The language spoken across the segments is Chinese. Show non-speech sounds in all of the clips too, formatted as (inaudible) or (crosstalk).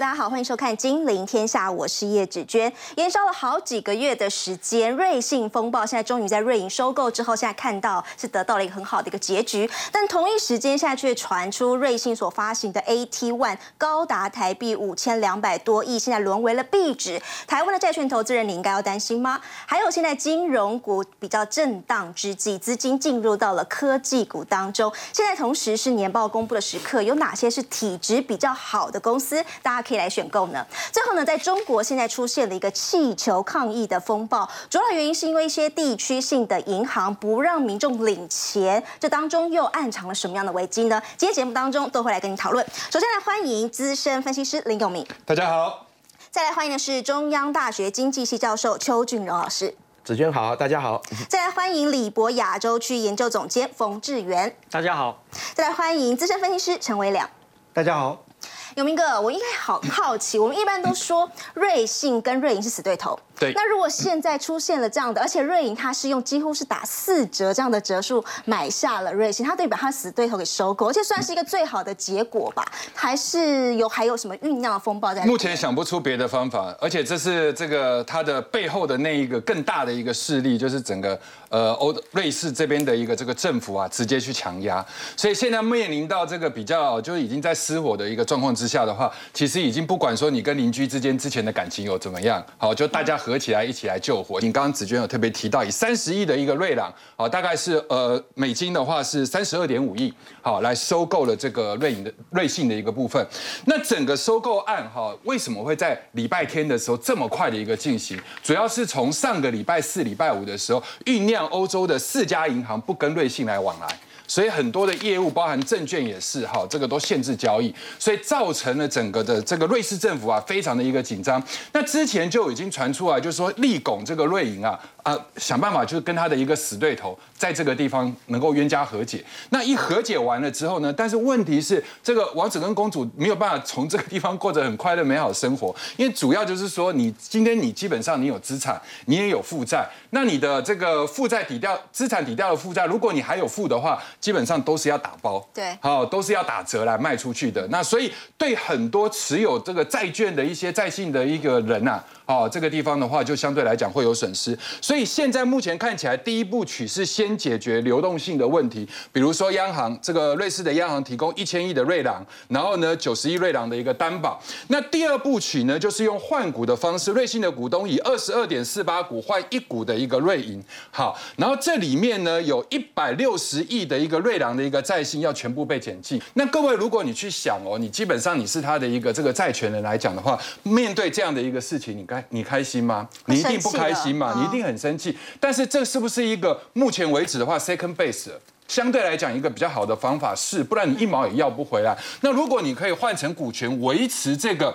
大家好，欢迎收看《金陵天下》，我是叶芷娟。延烧了好几个月的时间，瑞信风暴现在终于在瑞银收购之后，现在看到是得到了一个很好的一个结局。但同一时间，现在却传出瑞信所发行的 AT One 高达台币五千两百多亿，现在沦为了壁纸。台湾的债券投资人，你应该要担心吗？还有，现在金融股比较震荡之际，资金进入到了科技股当中。现在同时是年报公布的时刻，有哪些是体质比较好的公司？大家。可以来选购呢。最后呢，在中国现在出现了一个气球抗议的风暴，主要原因是因为一些地区性的银行不让民众领钱，这当中又暗藏了什么样的危机呢？今天节目当中都会来跟你讨论。首先来欢迎资深分析师林永明，大家好。再来欢迎的是中央大学经济系教授邱俊荣老师，子娟好，大家好。再来欢迎李博亚洲区研究总监冯志源，大家好。再来欢迎资深分析师陈伟良，大家好。永明哥，我应该好好奇，我们一般都说瑞幸跟瑞银是死对头。对。那如果现在出现了这样的，而且瑞银它是用几乎是打四折这样的折数买下了瑞信，它对把它死对头给收购，而且算是一个最好的结果吧？还是有还有什么酝酿的风暴在？目前想不出别的方法，而且这是这个它的背后的那一个更大的一个势力，就是整个呃欧瑞士这边的一个这个政府啊，直接去强压，所以现在面临到这个比较就是已经在失火的一个状况之下的话，其实已经不管说你跟邻居之间之前的感情有怎么样，好，就大家合起来一起来救火。你刚刚子娟有特别提到，以三十亿的一个瑞朗，好，大概是呃美金的话是三十二点五亿，好，来收购了这个瑞银的瑞信的一个部分。那整个收购案哈，为什么会在礼拜天的时候这么快的一个进行？主要是从上个礼拜四、礼拜五的时候酝酿欧洲的四家银行不跟瑞信来往来。所以很多的业务，包含证券也是哈，这个都限制交易，所以造成了整个的这个瑞士政府啊，非常的一个紧张。那之前就已经传出来，就是说立拱这个瑞银啊。啊，想办法就是跟他的一个死对头，在这个地方能够冤家和解。那一和解完了之后呢？但是问题是，这个王子跟公主没有办法从这个地方过着很快乐美好生活，因为主要就是说，你今天你基本上你有资产，你也有负债，那你的这个负债抵掉资产抵掉了负债，如果你还有负的话，基本上都是要打包，对，好，都是要打折来卖出去的。那所以对很多持有这个债券的一些在信的一个人呐。哦，这个地方的话，就相对来讲会有损失，所以现在目前看起来，第一步曲是先解决流动性的问题，比如说央行这个瑞士的央行提供一千亿的瑞郎，然后呢九十亿瑞郎的一个担保。那第二步曲呢，就是用换股的方式，瑞信的股东以二十二点四八股换一股的一个瑞银。好，然后这里面呢有一百六十亿的一个瑞郎的一个债信要全部被减记。那各位，如果你去想哦，你基本上你是他的一个这个债权人来讲的话，面对这样的一个事情，你该。你开心吗？你一定不开心嘛？你一定很生气。但是这是不是一个目前为止的话，second base 相对来讲一个比较好的方法是，不然你一毛也要不回来。那如果你可以换成股权，维持这个。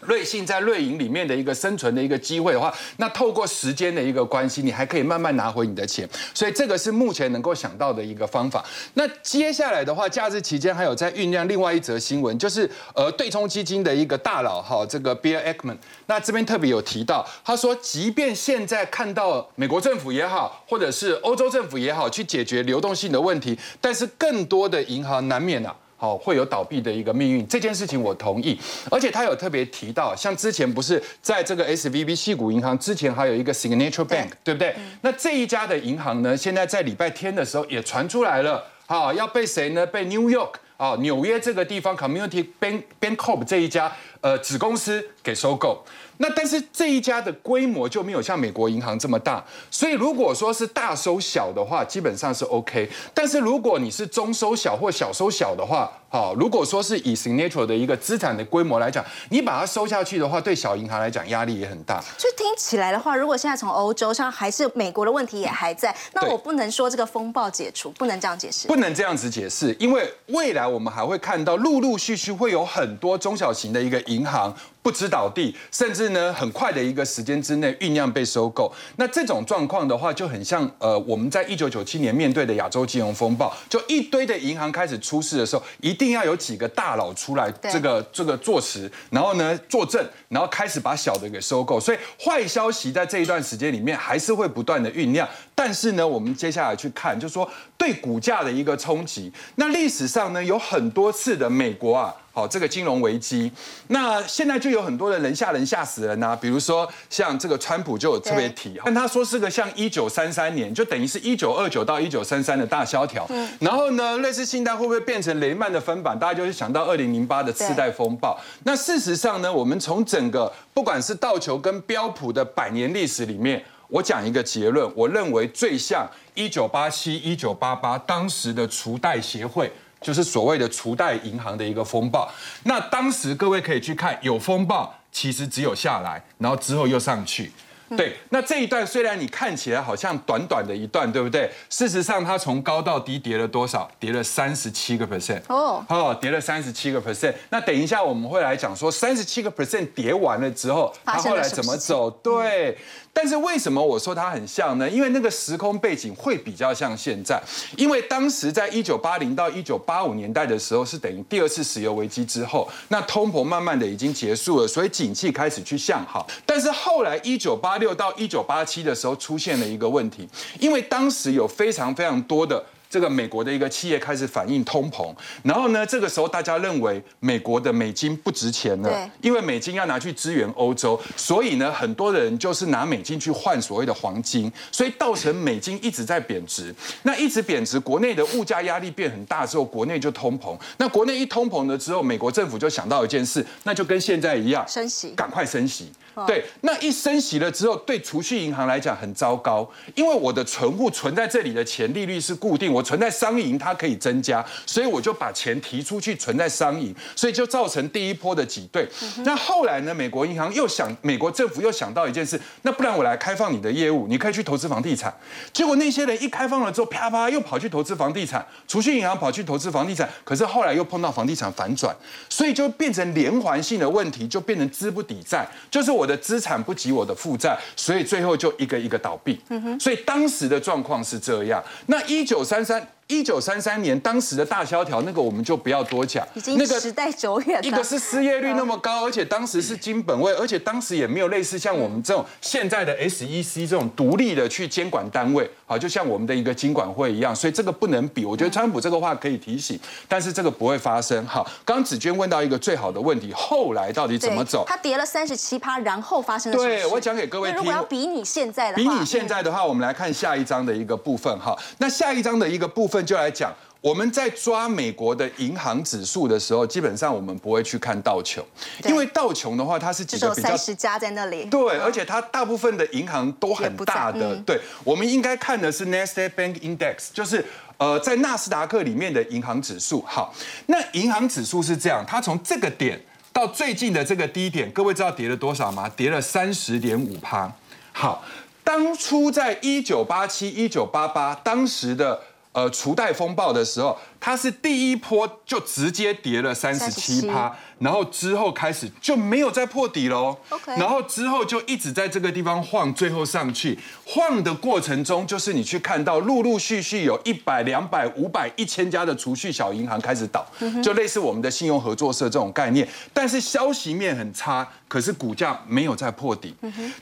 瑞信在瑞银里面的一个生存的一个机会的话，那透过时间的一个关系，你还可以慢慢拿回你的钱，所以这个是目前能够想到的一个方法。那接下来的话，假日期间还有在酝酿另外一则新闻，就是呃对冲基金的一个大佬哈，这个 Bill Ackman，那这边特别有提到，他说，即便现在看到美国政府也好，或者是欧洲政府也好，去解决流动性的问题，但是更多的银行难免啊。好，会有倒闭的一个命运，这件事情我同意。而且他有特别提到，像之前不是在这个 S V B 系股银行之前还有一个 Signature Bank，对不对？那这一家的银行呢，现在在礼拜天的时候也传出来了，好，要被谁呢？被 New York 啊，纽约这个地方 Community Bank Bank Corp 这一家呃子公司给收购。那但是这一家的规模就没有像美国银行这么大，所以如果说是大收小的话，基本上是 OK。但是如果你是中收小或小收小的话，好，如果说是以 Signature 的一个资产的规模来讲，你把它收下去的话，对小银行来讲压力也很大。所以听起来的话，如果现在从欧洲上还是美国的问题也还在，那我不能说这个风暴解除，不能这样解释。不能这样子解释，因为未来我们还会看到陆陆续续会有很多中小型的一个银行。不知倒地，甚至呢，很快的一个时间之内酝酿被收购。那这种状况的话，就很像呃，我们在一九九七年面对的亚洲金融风暴，就一堆的银行开始出事的时候，一定要有几个大佬出来这个这个坐实，然后呢作证，然后开始把小的给收购。所以坏消息在这一段时间里面还是会不断的酝酿。但是呢，我们接下来去看，就是说对股价的一个冲击。那历史上呢，有很多次的美国啊。好，这个金融危机，那现在就有很多的人吓人吓死人呐，比如说像这个川普就有特别提，但他说是个像一九三三年，就等于是一九二九到一九三三的大萧条。然后呢，类似信贷会不会变成雷曼的分版？大家就是想到二零零八的次贷风暴。那事实上呢，我们从整个不管是道琼跟标普的百年历史里面，我讲一个结论，我认为最像一九八七、一九八八当时的除贷协会。就是所谓的除贷银行的一个风暴，那当时各位可以去看，有风暴，其实只有下来，然后之后又上去。对，那这一段虽然你看起来好像短短的一段，对不对？事实上，它从高到低跌了多少？跌了三十七个 percent。哦，哦，跌了三十七个 percent。那等一下我们会来讲说，三十七个 percent 跌完了之后，它后来怎么走？对。但是为什么我说它很像呢？因为那个时空背景会比较像现在，因为当时在一九八零到一九八五年代的时候，是等于第二次石油危机之后，那通膨慢慢的已经结束了，所以景气开始去向好。但是后来一九八六到一九八七的时候出现了一个问题，因为当时有非常非常多的。这个美国的一个企业开始反映通膨，然后呢，这个时候大家认为美国的美金不值钱了，因为美金要拿去支援欧洲，所以呢，很多人就是拿美金去换所谓的黄金，所以造成美金一直在贬值。那一直贬值，国内的物价压力变很大之后，国内就通膨。那国内一通膨了之后，美国政府就想到一件事，那就跟现在一样，升息，赶快升息。对，那一升息了之后，对储蓄银行来讲很糟糕，因为我的存户存在这里的钱利率是固定，我存在商银它可以增加，所以我就把钱提出去存在商银，所以就造成第一波的挤兑。那后来呢，美国银行又想，美国政府又想到一件事，那不然我来开放你的业务，你可以去投资房地产。结果那些人一开放了之后，啪啪又跑去投资房地产，储蓄银行跑去投资房地产，可是后来又碰到房地产反转，所以就变成连环性的问题，就变成资不抵债，就是我。的资产不及我的负债，所以最后就一个一个倒闭。嗯哼所以当时的状况是这样。那一九三三。一九三三年，当时的大萧条，那个我们就不要多讲，已经时代久远了。一个是失业率那么高，而且当时是金本位，而且当时也没有类似像我们这种现在的 SEC 这种独立的去监管单位，好，就像我们的一个金管会一样，所以这个不能比。我觉得川普这个话可以提醒，但是这个不会发生。好，刚子娟问到一个最好的问题，后来到底怎么走？它跌了三十七趴，然后发生了对我讲给各位听。如果要比你现在的，比你现在的话，我们来看下一章的一个部分哈。那下一章的一个部分。就来讲，我们在抓美国的银行指数的时候，基本上我们不会去看道琼，因为道琼的话，它是几个比较十家在那里，对，而且它大部分的银行都很大的，对，我们应该看的是 Nasdaq Bank Index，就是呃在纳斯达克里面的银行指数。好，那银行指数是这样，它从这个点到最近的这个低点，各位知道跌了多少吗？跌了三十点五趴。好。当初在一九八七、一九八八当时的呃除贷风暴的时候。它是第一波就直接跌了三十七趴，然后之后开始就没有再破底喽。OK，然后之后就一直在这个地方晃，最后上去晃的过程中，就是你去看到陆陆续续有一百、两百、五百、一千家的储蓄小银行开始倒，就类似我们的信用合作社这种概念。但是消息面很差，可是股价没有再破底。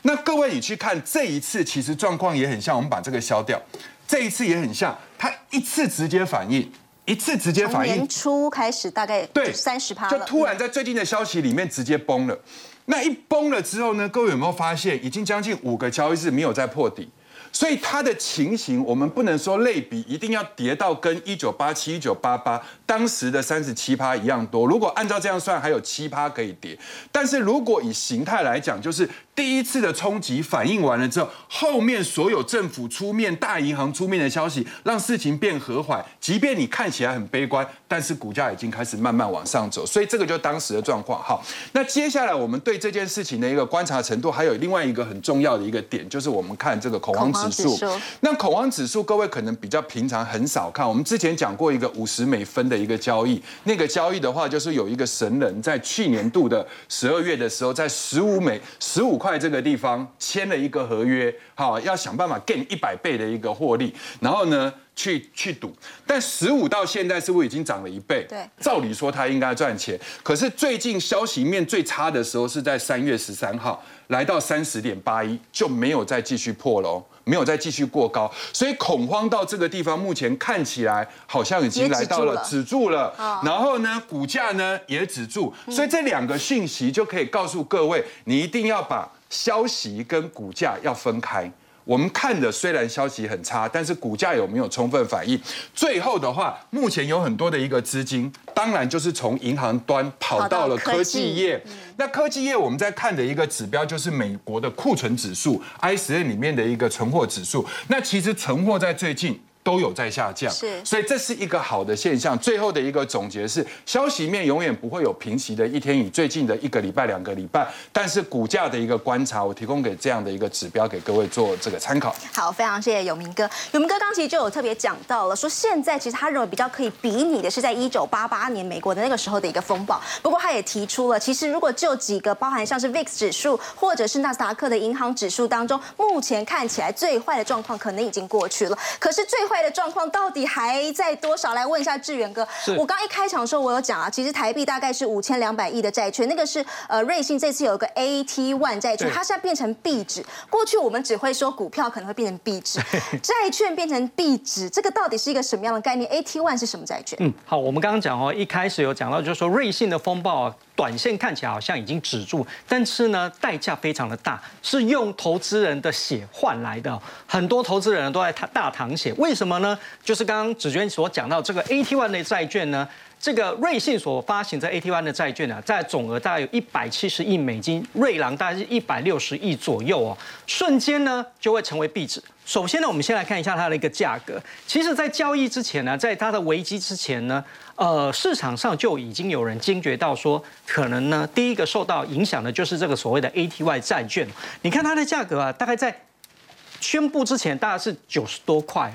那各位你去看这一次，其实状况也很像，我们把这个消掉，这一次也很像，它一次直接反应。一次直接反应，年初开始大概对三十趴，就突然在最近的消息里面直接崩了。那一崩了之后呢，各位有没有发现，已经将近五个交易日没有再破底？所以它的情形，我们不能说类比，一定要跌到跟一九八七、一九八八当时的三十七趴一样多。如果按照这样算，还有七趴可以跌。但是如果以形态来讲，就是第一次的冲击反应完了之后，后面所有政府出面、大银行出面的消息，让事情变和缓。即便你看起来很悲观，但是股价已经开始慢慢往上走。所以这个就当时的状况。好，那接下来我们对这件事情的一个观察程度，还有另外一个很重要的一个点，就是我们看这个恐慌。指数，那恐慌指数，各位可能比较平常很少看。我们之前讲过一个五十美分的一个交易，那个交易的话，就是有一个神人在去年度的十二月的时候，在十五美十五块这个地方签了一个合约，好，要想办法 gain 一百倍的一个获利，然后呢？去去赌，但十五到现在是不是已经涨了一倍？对，照理说它应该赚钱，可是最近消息面最差的时候是在三月十三号，来到三十点八一，就没有再继续破了哦，没有再继续过高，所以恐慌到这个地方，目前看起来好像已经来到了止住了，然后呢，股价呢也止住，所以这两个讯息就可以告诉各位，你一定要把消息跟股价要分开。我们看的虽然消息很差，但是股价有没有充分反应？最后的话，目前有很多的一个资金，当然就是从银行端跑到了科技业。那科技业我们在看的一个指标就是美国的库存指数，ISM 里面的一个存货指数。那其实存货在最近。都有在下降，是，所以这是一个好的现象。最后的一个总结是，消息面永远不会有平息的一天。与最近的一个礼拜、两个礼拜，但是股价的一个观察，我提供给这样的一个指标给各位做这个参考。好，非常谢谢永明哥。永明哥刚其实就有特别讲到了，说现在其实他认为比较可以比拟的是在一九八八年美国的那个时候的一个风暴。不过他也提出了，其实如果就几个包含像是 VIX 指数或者是纳斯达克的银行指数当中，目前看起来最坏的状况可能已经过去了。可是最坏的状况到底还在多少？来问一下志远哥。我刚一开场的时候，我有讲啊，其实台币大概是五千两百亿的债券，那个是呃瑞信这次有一个 AT One 债券，它现在变成币值。过去我们只会说股票可能会变成币值，(laughs) 债券变成币值，这个到底是一个什么样的概念？AT One 是什么债券？嗯，好，我们刚刚讲哦，一开始有讲到，就是说瑞信的风暴啊。短线看起来好像已经止住，但是呢，代价非常的大，是用投资人的血换来的。很多投资人都在大淌血，为什么呢？就是刚刚子娟所讲到这个 AT1 的债券呢，这个瑞信所发行的 AT1 的债券呢，在总额大概有一百七十亿美金，瑞郎大概是一百六十亿左右哦，瞬间呢就会成为壁纸。首先呢，我们先来看一下它的一个价格。其实，在交易之前呢，在它的危机之前呢。呃，市场上就已经有人惊觉到说，可能呢，第一个受到影响的就是这个所谓的 ATY 债券。你看它的价格啊，大概在宣布之前大概是九十多块，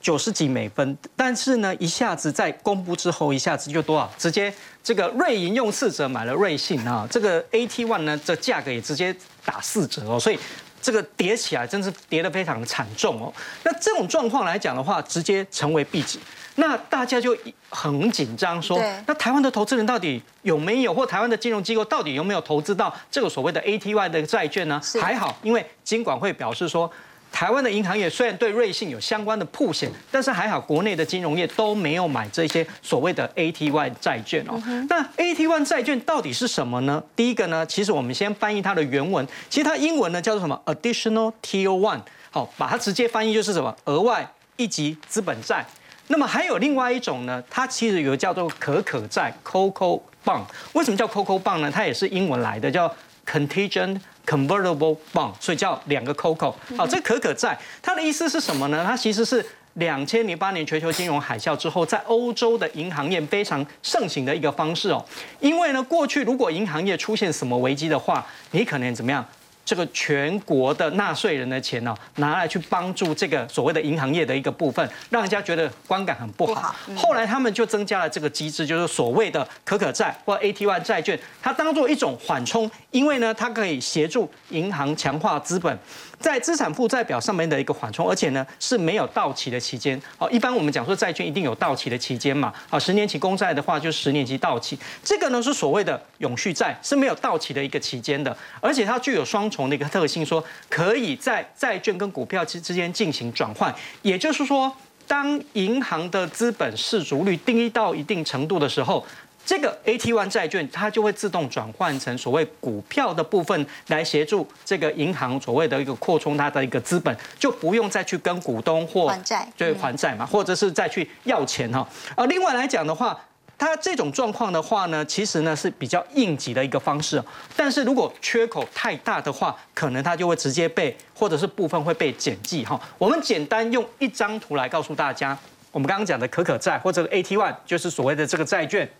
九十几美分，但是呢，一下子在公布之后，一下子就多少？直接这个瑞银用四折买了瑞信啊，这个 ATY 呢，这价格也直接打四折哦，所以。这个跌起来真是跌得非常的惨重哦。那这种状况来讲的话，直接成为壁纸，那大家就很紧张，说那台湾的投资人到底有没有，或台湾的金融机构到底有没有投资到这个所谓的 ATY 的债券呢？还好，因为金管会表示说。台湾的银行业虽然对瑞信有相关的铺险，但是还好国内的金融业都没有买这些所谓的 AT1 债券哦。那 AT1 债券到底是什么呢？第一个呢，其实我们先翻译它的原文，其实它英文呢叫做什么？Additional Tier One，好，把它直接翻译就是什么？额外一级资本债。那么还有另外一种呢，它其实有叫做可可债 （Coco Bond）。为什么叫 Coco Bond 呢？它也是英文来的，叫 Contingent。Convertible bond，所以叫两个 COCO。好，这可可债，它的意思是什么呢？它其实是两千零八年全球金融海啸之后，在欧洲的银行业非常盛行的一个方式哦。因为呢，过去如果银行业出现什么危机的话，你可能怎么样？这个全国的纳税人的钱呢，拿来去帮助这个所谓的银行业的一个部分，让人家觉得观感很不好。后来他们就增加了这个机制，就是所谓的可可债或 AT1 债券，它当做一种缓冲，因为呢，它可以协助银行强化资本。在资产负债表上面的一个缓冲，而且呢是没有到期的期间。好，一般我们讲说债券一定有到期的期间嘛。好，十年期公债的话就十年期到期，这个呢是所谓的永续债，是没有到期的一个期间的，而且它具有双重的一个特性，说可以在债券跟股票之之间进行转换。也就是说，当银行的资本市足率低到一定程度的时候。这个 AT1 债券，它就会自动转换成所谓股票的部分，来协助这个银行所谓的一个扩充它的一个资本，就不用再去跟股东或还债，对还债嘛，或者是再去要钱哈。啊，另外来讲的话，它这种状况的话呢，其实呢是比较应急的一个方式，但是如果缺口太大的话，可能它就会直接被或者是部分会被减记哈。我们简单用一张图来告诉大家，我们刚刚讲的可可债或者 AT1 就是所谓的这个债券。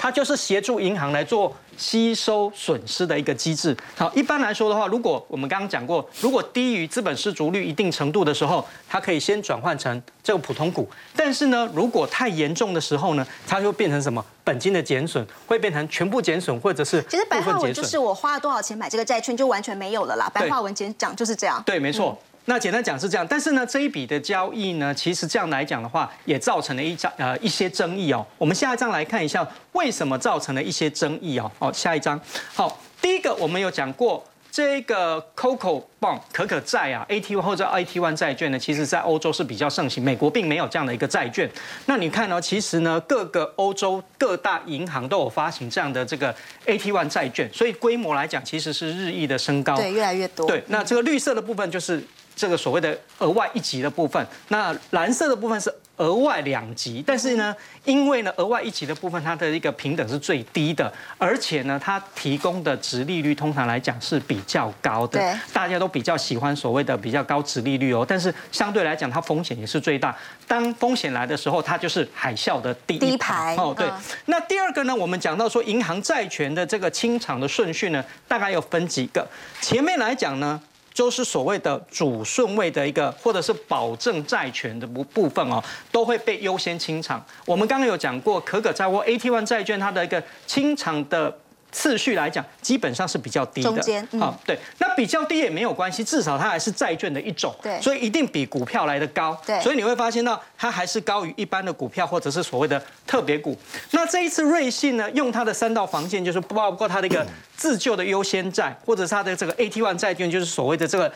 它就是协助银行来做吸收损失的一个机制。好，一般来说的话，如果我们刚刚讲过，如果低于资本失足率一定程度的时候，它可以先转换成这个普通股。但是呢，如果太严重的时候呢，它就变成什么？本金的减损会变成全部减损，或者是其实白话文就是我花了多少钱买这个债券就完全没有了啦。白话文简讲就是这样。对，没错。那简单讲是这样，但是呢，这一笔的交易呢，其实这样来讲的话，也造成了一张呃一些争议哦。我们下一张来看一下，为什么造成了一些争议哦？哦，下一张，好，第一个我们有讲过。这个 Coco Bond 可可债啊，AT1 或者 IT1 债券呢，其实在欧洲是比较盛行，美国并没有这样的一个债券。那你看呢，其实呢，各个欧洲各大银行都有发行这样的这个 AT1 债券，所以规模来讲，其实是日益的升高，对，越来越多。对，那这个绿色的部分就是这个所谓的额外一级的部分，那蓝色的部分是。额外两级，但是呢，因为呢，额外一级的部分它的一个平等是最低的，而且呢，它提供的值利率通常来讲是比较高的，对，大家都比较喜欢所谓的比较高值利率哦。但是相对来讲，它风险也是最大。当风险来的时候，它就是海啸的第一排哦。对，那第二个呢，我们讲到说银行债权的这个清偿的顺序呢，大概有分几个。前面来讲呢。就是所谓的主顺位的一个，或者是保证债权的部部分哦，都会被优先清偿。我们刚刚有讲过，可可债或 AT1 债券它的一个清偿的。次序来讲，基本上是比较低的。中间，好，对，那比较低也没有关系，至少它还是债券的一种。对，所以一定比股票来的高。对，所以你会发现到它还是高于一般的股票或者是所谓的特别股。那这一次瑞信呢，用它的三道防线，就是包括它的一个自救的优先债，或者是它的这个 AT1 债券，就是所谓的这个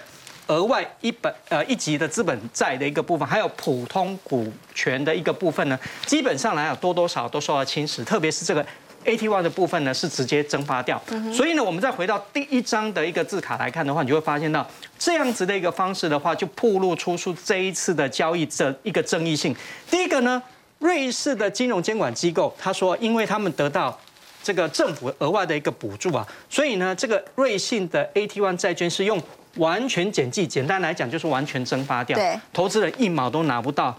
额外一本呃一级的资本债的一个部分，还有普通股权的一个部分呢，基本上来讲多多少都受到侵蚀，特别是这个。AT1 的部分呢是直接蒸发掉，所以呢，我们再回到第一张的一个字卡来看的话，你就会发现到这样子的一个方式的话，就暴露出出这一次的交易的一个争议性。第一个呢，瑞士的金融监管机构他说，因为他们得到这个政府额外的一个补助啊，所以呢，这个瑞信的 AT1 债券是用完全减记，简单来讲就是完全蒸发掉，对，投资人一毛都拿不到。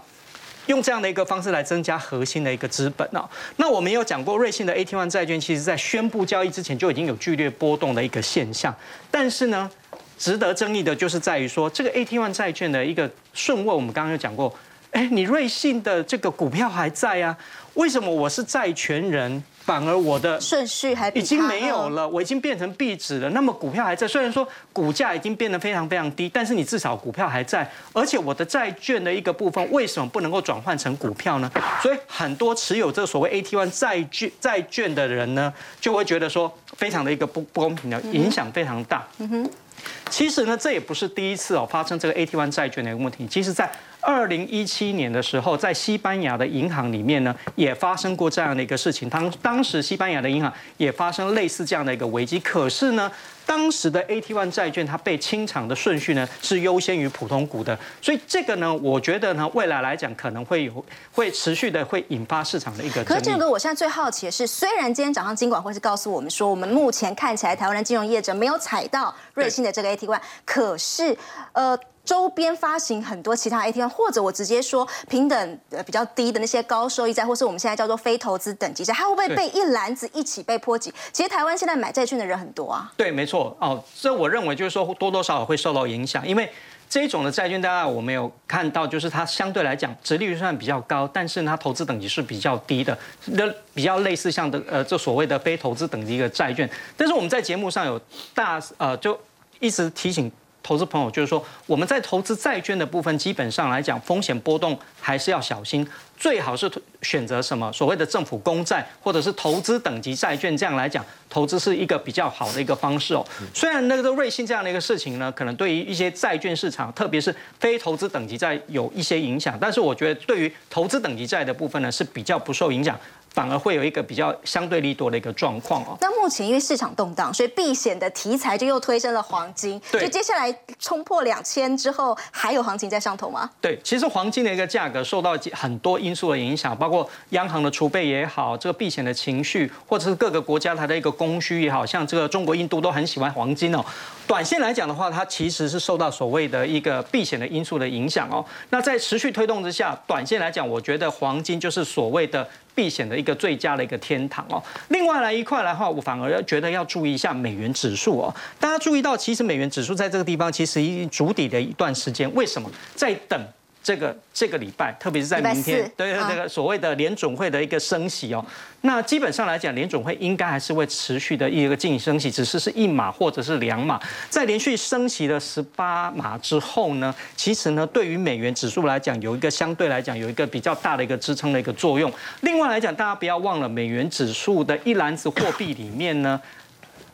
用这样的一个方式来增加核心的一个资本哦。那我们有讲过，瑞信的 AT1 债券，其实在宣布交易之前就已经有剧烈波动的一个现象。但是呢，值得争议的就是在于说，这个 AT1 债券的一个顺位，我们刚刚有讲过，哎，你瑞信的这个股票还在啊？为什么我是债权人？反而我的顺序还已经没有了，我已经变成壁纸了。那么股票还在，虽然说股价已经变得非常非常低，但是你至少股票还在，而且我的债券的一个部分为什么不能够转换成股票呢？所以很多持有这个所谓 AT1 债券债券的人呢，就会觉得说非常的一个不不公平的影响非常大。嗯哼，其实呢，这也不是第一次哦发生这个 AT1 债券的一个问题，其实在。二零一七年的时候，在西班牙的银行里面呢，也发生过这样的一个事情。当当时西班牙的银行也发生类似这样的一个危机，可是呢，当时的 AT1 债券它被清偿的顺序呢是优先于普通股的。所以这个呢，我觉得呢，未来来讲可能会有会持续的会引发市场的一个。可是建哥，我现在最好奇的是，虽然今天早上金管会是告诉我们说，我们目前看起来台湾的金融业者没有踩到瑞信的这个 AT1，可是呃。周边发行很多其他 ATM，或者我直接说平等呃比较低的那些高收益债，或是我们现在叫做非投资等级债，它会不会被一篮子一起被波及？其实台湾现在买债券的人很多啊。对，没错哦，这我认为就是说多多少少会受到影响，因为这种的债券，大家我们有看到，就是它相对来讲，殖利率算比较高，但是它投资等级是比较低的，那比较类似像的呃这所谓的非投资等级的债券。但是我们在节目上有大呃就一直提醒。投资朋友就是说，我们在投资债券的部分，基本上来讲，风险波动还是要小心，最好是选择什么所谓的政府公债，或者是投资等级债券，这样来讲，投资是一个比较好的一个方式哦。虽然那个瑞信这样的一个事情呢，可能对于一些债券市场，特别是非投资等级债有一些影响，但是我觉得对于投资等级债的部分呢，是比较不受影响。反而会有一个比较相对利多的一个状况哦。那目前因为市场动荡，所以避险的题材就又推升了黄金。对。就接下来冲破两千之后，还有行情在上头吗？对，其实黄金的一个价格受到很多因素的影响，包括央行的储备也好，这个避险的情绪，或者是各个国家它的一个供需也好，像这个中国、印度都很喜欢黄金哦。短线来讲的话，它其实是受到所谓的一个避险的因素的影响哦。那在持续推动之下，短线来讲，我觉得黄金就是所谓的。避险的一个最佳的一个天堂哦。另外来一块来话，我反而要觉得要注意一下美元指数哦。大家注意到，其实美元指数在这个地方其实已经筑底的一段时间。为什么？在等这个这个礼拜，特别是在明天，对对，这个所谓的联总会的一个升息哦，那基本上来讲，联总会应该还是会持续的一个进行升息，只是是一码或者是两码。在连续升息了十八码之后呢，其实呢，对于美元指数来讲，有一个相对来讲有一个比较大的一个支撑的一个作用。另外来讲，大家不要忘了，美元指数的一篮子货币里面呢。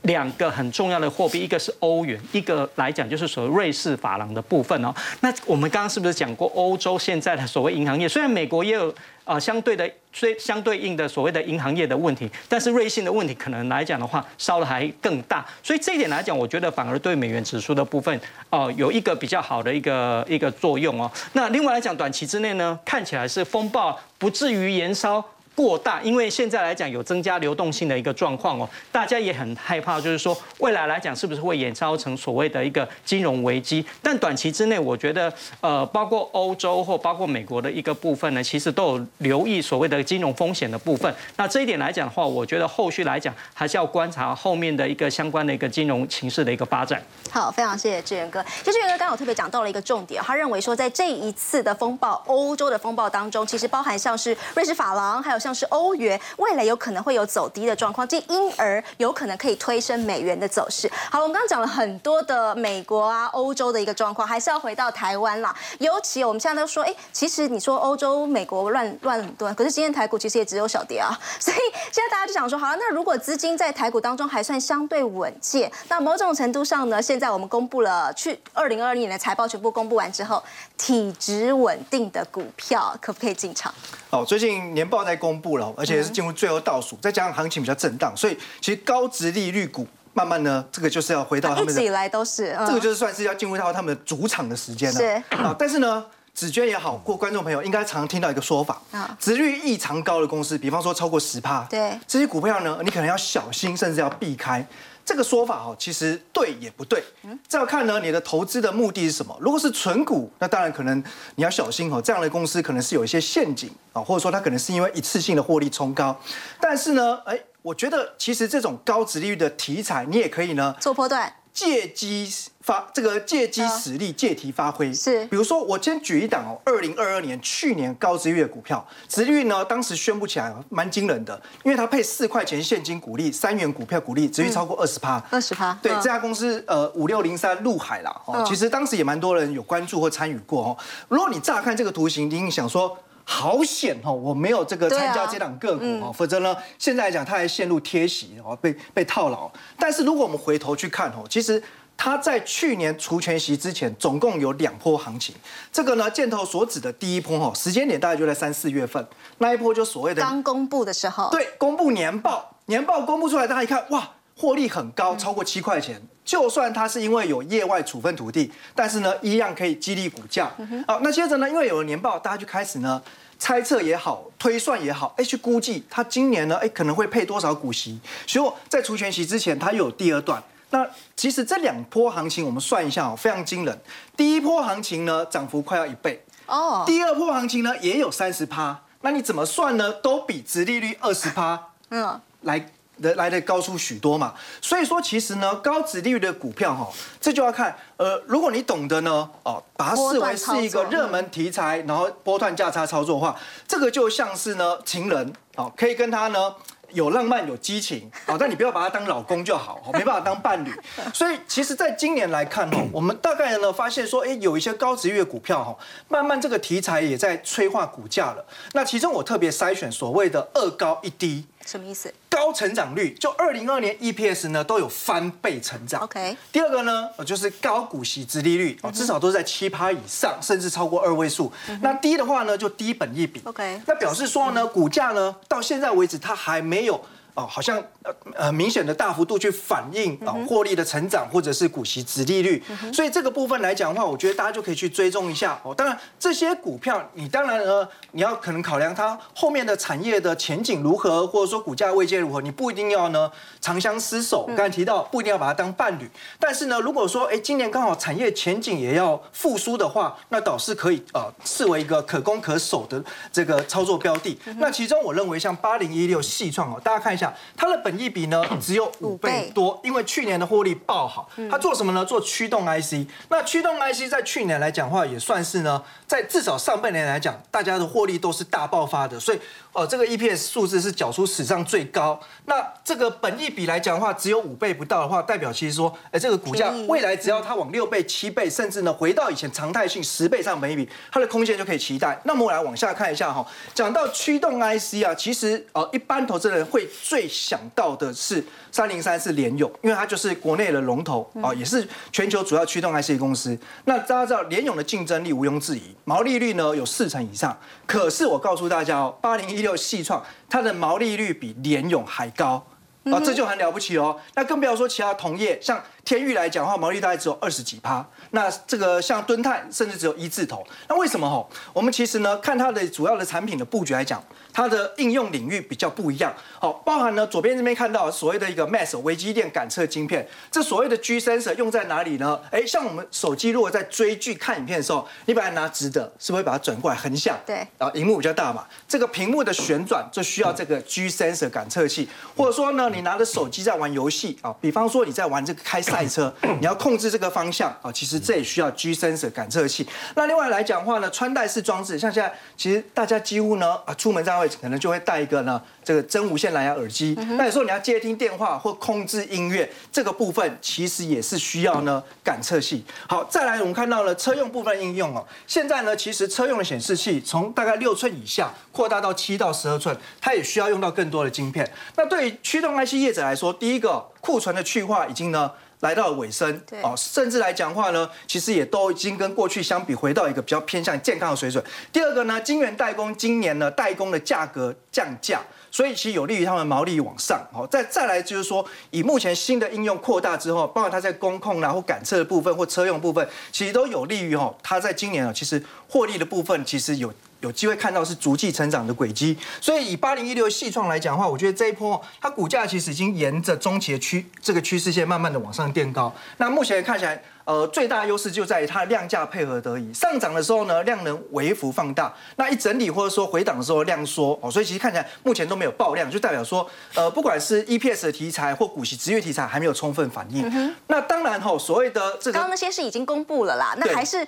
两个很重要的货币，一个是欧元，一个来讲就是所谓瑞士法郎的部分哦。那我们刚刚是不是讲过欧洲现在的所谓银行业？虽然美国也有啊相对的、最相对应的所谓的银行业的问题，但是瑞信的问题可能来讲的话，烧的还更大。所以这一点来讲，我觉得反而对美元指数的部分哦有一个比较好的一个一个作用哦。那另外来讲，短期之内呢，看起来是风暴不至于延烧。过大，因为现在来讲有增加流动性的一个状况哦，大家也很害怕，就是说未来来讲是不是会演烧成所谓的一个金融危机？但短期之内，我觉得呃，包括欧洲或包括美国的一个部分呢，其实都有留意所谓的金融风险的部分。那这一点来讲的话，我觉得后续来讲还是要观察后面的一个相关的一个金融情势的一个发展。好，非常谢谢志远哥。其实志远哥刚有特别讲到了一个重点，他认为说在这一次的风暴，欧洲的风暴当中，其实包含像是瑞士法郎，还有像是欧元，未来有可能会有走低的状况，这因而有可能可以推升美元的走势。好了，我们刚刚讲了很多的美国啊、欧洲的一个状况，还是要回到台湾啦。尤其我们现在都说，哎，其实你说欧洲、美国乱乱很多，可是今天台股其实也只有小跌啊。所以现在大家就想说，好了，那如果资金在台股当中还算相对稳健，那某种程度上呢，现在我们公布了去二零二二年的财报全部公布完之后，体质稳定的股票可不可以进场？哦，最近年报在公布了，而且是进入最后倒数，再加上行情比较震荡，所以其实高值利率股慢慢呢，这个就是要回到他们一直以来都是，这个就是算是要进入到他们的主场的时间了。是。啊，但是呢，紫娟也好，或观众朋友应该常常听到一个说法啊，值率异常高的公司，比方说超过十趴，对。这些股票呢，你可能要小心，甚至要避开。这个说法哦，其实对也不对。这要看呢，你的投资的目的是什么。如果是纯股，那当然可能你要小心哦。这样的公司可能是有一些陷阱啊，或者说它可能是因为一次性的获利冲高。但是呢，哎，我觉得其实这种高值利率的题材，你也可以呢做波段。借机发这个借机实力，借题发挥是。比如说，我先举一档哦，二零二二年去年高值率的股票，值率呢当时宣布起来蛮惊人的，因为它配四块钱现金股利，三元股票股利，值率超过二十趴。二十趴。对，这家公司呃五六零三陆海啦，哦，其实当时也蛮多人有关注或参与过哦。如果你乍看这个图形，你想说。好险哦，我没有这个参加这档个股哦，否则呢，现在来讲它还陷入贴息哦，被被套牢。但是如果我们回头去看哦，其实它在去年除权息之前，总共有两波行情。这个呢，箭头所指的第一波哈，时间点大概就在三四月份那一波，就所谓的刚公布的时候，对，公布年报，年报公布出来，大家一看哇，获利很高，超过七块钱。就算它是因为有业外处分土地，但是呢，一样可以激励股价。好，那接着呢，因为有了年报，大家就开始呢猜测也好，推算也好，哎，去估计它今年呢，哎，可能会配多少股息。所以在除权息之前，它又有第二段。那其实这两波行情，我们算一下哦，非常惊人。第一波行情呢，涨幅快要一倍哦。第二波行情呢，也有三十趴。那你怎么算呢？都比直利率二十趴嗯来。的来的高出许多嘛，所以说其实呢，高值利率的股票哈，这就要看，呃，如果你懂得呢，哦，把它视为是一个热门题材，然后波段价差操作的话，这个就像是呢情人，哦，可以跟他呢。有浪漫有激情啊，但你不要把他当老公就好，没办法当伴侣。所以其实，在今年来看哦，我们大概呢发现说，哎，有一些高值月股票哈，慢慢这个题材也在催化股价了。那其中我特别筛选所谓的二高一低，什么意思？高成长率，就二零二年 EPS 呢都有翻倍成长。OK。第二个呢，就是高股息殖利率哦，至少都在七趴以上，甚至超过二位数。那低的话呢，就低本一比。OK。那表示说呢，股价呢到现在为止它还没有。哦，好像呃呃明显的大幅度去反映啊获利的成长或者是股息值利率，所以这个部分来讲的话，我觉得大家就可以去追踪一下哦。当然这些股票你当然呢你要可能考量它后面的产业的前景如何，或者说股价位阶如何，你不一定要呢长相厮守。我刚才提到不一定要把它当伴侣，但是呢如果说哎今年刚好产业前景也要复苏的话，那倒是可以呃视为一个可攻可守的这个操作标的。那其中我认为像八零一六细创哦，大家看一。下，它的本益比呢只有五倍多，因为去年的获利爆好。它做什么呢？做驱动 IC。那驱动 IC 在去年来讲话，也算是呢，在至少上半年来讲，大家的获利都是大爆发的，所以。哦，这个 EPS 数字是缴出史上最高。那这个本益比来讲的话，只有五倍不到的话，代表其实说，哎，这个股价未来只要它往六倍、七倍，甚至呢回到以前常态性十倍上本益比，它的空间就可以期待。那么我来往下看一下哈，讲到驱动 IC 啊，其实呃一般投资人会最想到的是三零三是联咏，因为它就是国内的龙头啊，也是全球主要驱动 IC 公司。那大家知道联咏的竞争力毋庸置疑，毛利率呢有四成以上。可是我告诉大家哦，八零一。六细创，它的毛利率比联勇还高啊，这就很了不起哦。那更不要说其他同业，像天域来讲的话，毛利大概只有二十几趴。那这个像敦泰，甚至只有一字头。那为什么吼？我们其实呢，看它的主要的产品的布局来讲。它的应用领域比较不一样，好，包含呢左边这边看到所谓的一个 Mass 微机电感测晶片，这所谓的 G sensor 用在哪里呢？哎，像我们手机如果在追剧看影片的时候，你把它拿直的，是不是会把它转过来横向？对，然后荧幕比较大嘛，这个屏幕的旋转就需要这个 G sensor 感测器，或者说呢，你拿着手机在玩游戏啊，比方说你在玩这个开赛车，(coughs) 你要控制这个方向啊，其实这也需要 G sensor 感测器。那另外来讲的话呢，穿戴式装置，像现在其实大家几乎呢啊出门在外可能就会带。一个呢，这个真无线蓝牙耳机，那有时候你要接听电话或控制音乐，这个部分其实也是需要呢感测器。好，再来我们看到了车用部分应用哦，现在呢其实车用的显示器从大概六寸以下扩大到七到十二寸，它也需要用到更多的晶片。那对于驱动 IC 业者来说，第一个库存的去化已经呢。来到了尾声，哦，甚至来讲话呢，其实也都已经跟过去相比，回到一个比较偏向健康的水准。第二个呢，晶圆代工今年呢，代工的价格降价，所以其实有利于他们毛利往上。好，再再来就是说，以目前新的应用扩大之后，包括它在工控啊或感测的部分或车用部分，其实都有利于哈，它在今年啊，其实获利的部分其实有。有机会看到是逐季成长的轨迹，所以以八零一六细创来讲的话，我觉得这一波它股价其实已经沿着中期的趋这个趋势线慢慢的往上垫高。那目前看起来，呃，最大的优势就在于它的量价配合得宜，上涨的时候呢，量能微幅放大；那一整理或者说回档的时候量缩哦，所以其实看起来目前都没有爆量，就代表说，呃，不管是 EPS 的题材或股息职业题材还没有充分反应。那当然哈，所谓的这个刚刚那些是已经公布了啦，那还是。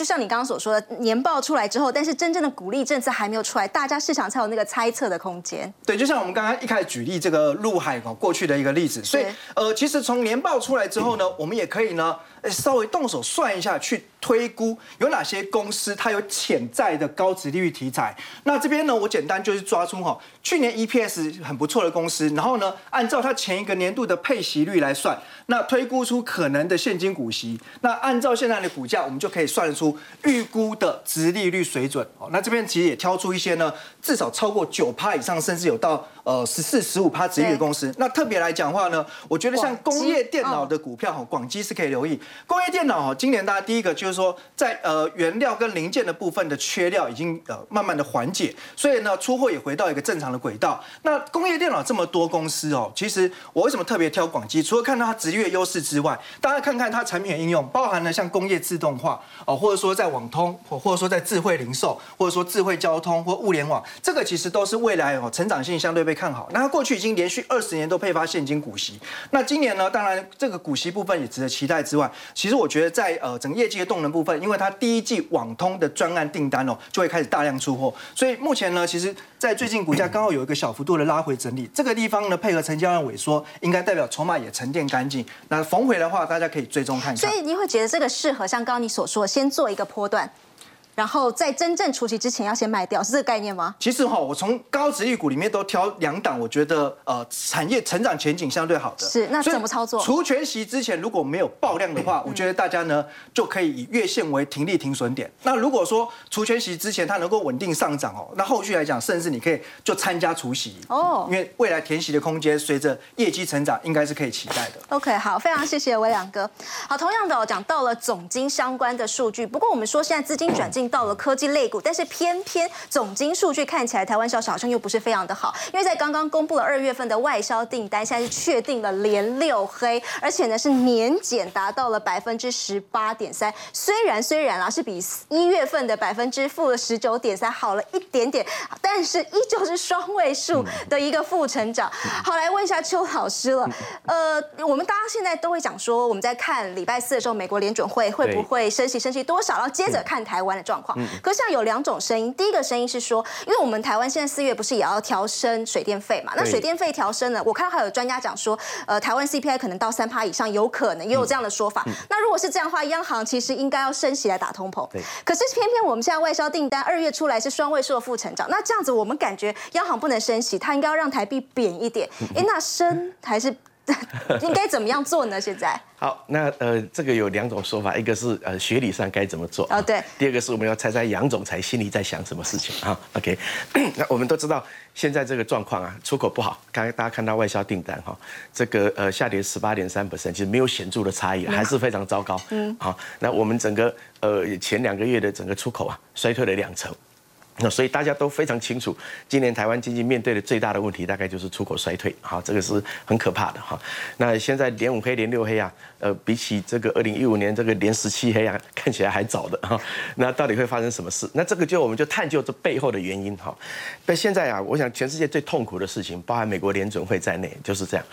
就像你刚刚所说的，年报出来之后，但是真正的鼓励政策还没有出来，大家市场才有那个猜测的空间。对，就像我们刚刚一开始举例这个陆海哦过去的一个例子，所以呃，其实从年报出来之后呢，(clears throat) 我们也可以呢。稍微动手算一下，去推估有哪些公司它有潜在的高值利率题材。那这边呢，我简单就是抓出哈，去年 EPS 很不错的公司，然后呢，按照它前一个年度的配息率来算，那推估出可能的现金股息。那按照现在的股价，我们就可以算得出预估的值利率水准。哦，那这边其实也挑出一些呢，至少超过九趴以上，甚至有到。呃，十四、十五趴值率的公司，那特别来讲话呢，我觉得像工业电脑的股票哈，广基是可以留意。工业电脑哈，今年大家第一个就是就是说，在呃原料跟零件的部分的缺料已经呃慢慢的缓解，所以呢出货也回到一个正常的轨道。那工业电脑这么多公司哦，其实我为什么特别挑广基？除了看到它职业优势之外，大家看看它产品的应用，包含了像工业自动化哦，或者说在网通，或或者说在智慧零售，或者说智慧交通或物联网，这个其实都是未来哦成长性相对。被看好，那它过去已经连续二十年都配发现金股息，那今年呢？当然这个股息部分也值得期待之外，其实我觉得在呃整个业绩的动能部分，因为它第一季网通的专案订单哦就会开始大量出货，所以目前呢，其实在最近股价刚好有一个小幅度的拉回整理，这个地方呢配合成交量萎缩，应该代表筹码也沉淀干净。那逢回的话，大家可以追踪看一下。所以你会觉得这个适合像刚刚你所说，先做一个波段。然后在真正除息之前要先卖掉，是这个概念吗？其实哈，我从高值率股里面都挑两档，我觉得呃产业成长前景相对好的。是，那怎么操作？除全息之前如果没有爆量的话，我觉得大家呢就可以以月线为停利停损点。那如果说除全息之前它能够稳定上涨哦，那后续来讲，甚至你可以就参加除息哦，因为未来填息的空间随着业绩成长应该是可以期待的。OK，好，非常谢谢威良哥。好，同样的讲到了总金相关的数据，不过我们说现在资金转进。到了科技类股，但是偏偏总经数据看起来台湾销售好像又不是非常的好，因为在刚刚公布了二月份的外销订单，现在是确定了连六黑，而且呢是年减达到了百分之十八点三，虽然虽然啊是比一月份的百分之负十九点三好了一点点，但是依旧是双位数的一个负成长。好，来问一下邱老师了，呃，我们大家现在都会讲说，我们在看礼拜四的时候，美国联准会会不会升息，升息多少，然后接着看台湾的状况。可是现在有两种声音，第一个声音是说，因为我们台湾现在四月不是也要调升水电费嘛？那水电费调升了，我看到还有专家讲说，呃，台湾 CPI 可能到三趴以上，有可能也有这样的说法。那如果是这样的话，央行其实应该要升息来打通膨。可是偏偏我们现在外销订单二月出来是双位数的负成长，那这样子我们感觉央行不能升息，它应该要让台币贬一点。哎，那升还是 (laughs) 应该怎么样做呢？现在？好，那呃，这个有两种说法，一个是呃学理上该怎么做啊，对。第二个是我们要猜猜杨总裁心里在想什么事情啊。OK，(clears throat) 那我们都知道现在这个状况啊，出口不好，刚才大家看到外销订单哈，这个呃下跌十八点三 percent，其实没有显著的差异，还是非常糟糕。嗯。好，那我们整个呃前两个月的整个出口啊，衰退了两成。那所以大家都非常清楚，今年台湾经济面对的最大的问题，大概就是出口衰退，哈，这个是很可怕的哈。那现在连五黑连六黑啊，呃，比起这个二零一五年这个连十七黑啊，看起来还早的哈。那到底会发生什么事？那这个就我们就探究这背后的原因哈。但现在啊，我想全世界最痛苦的事情，包含美国联准会在内，就是这样。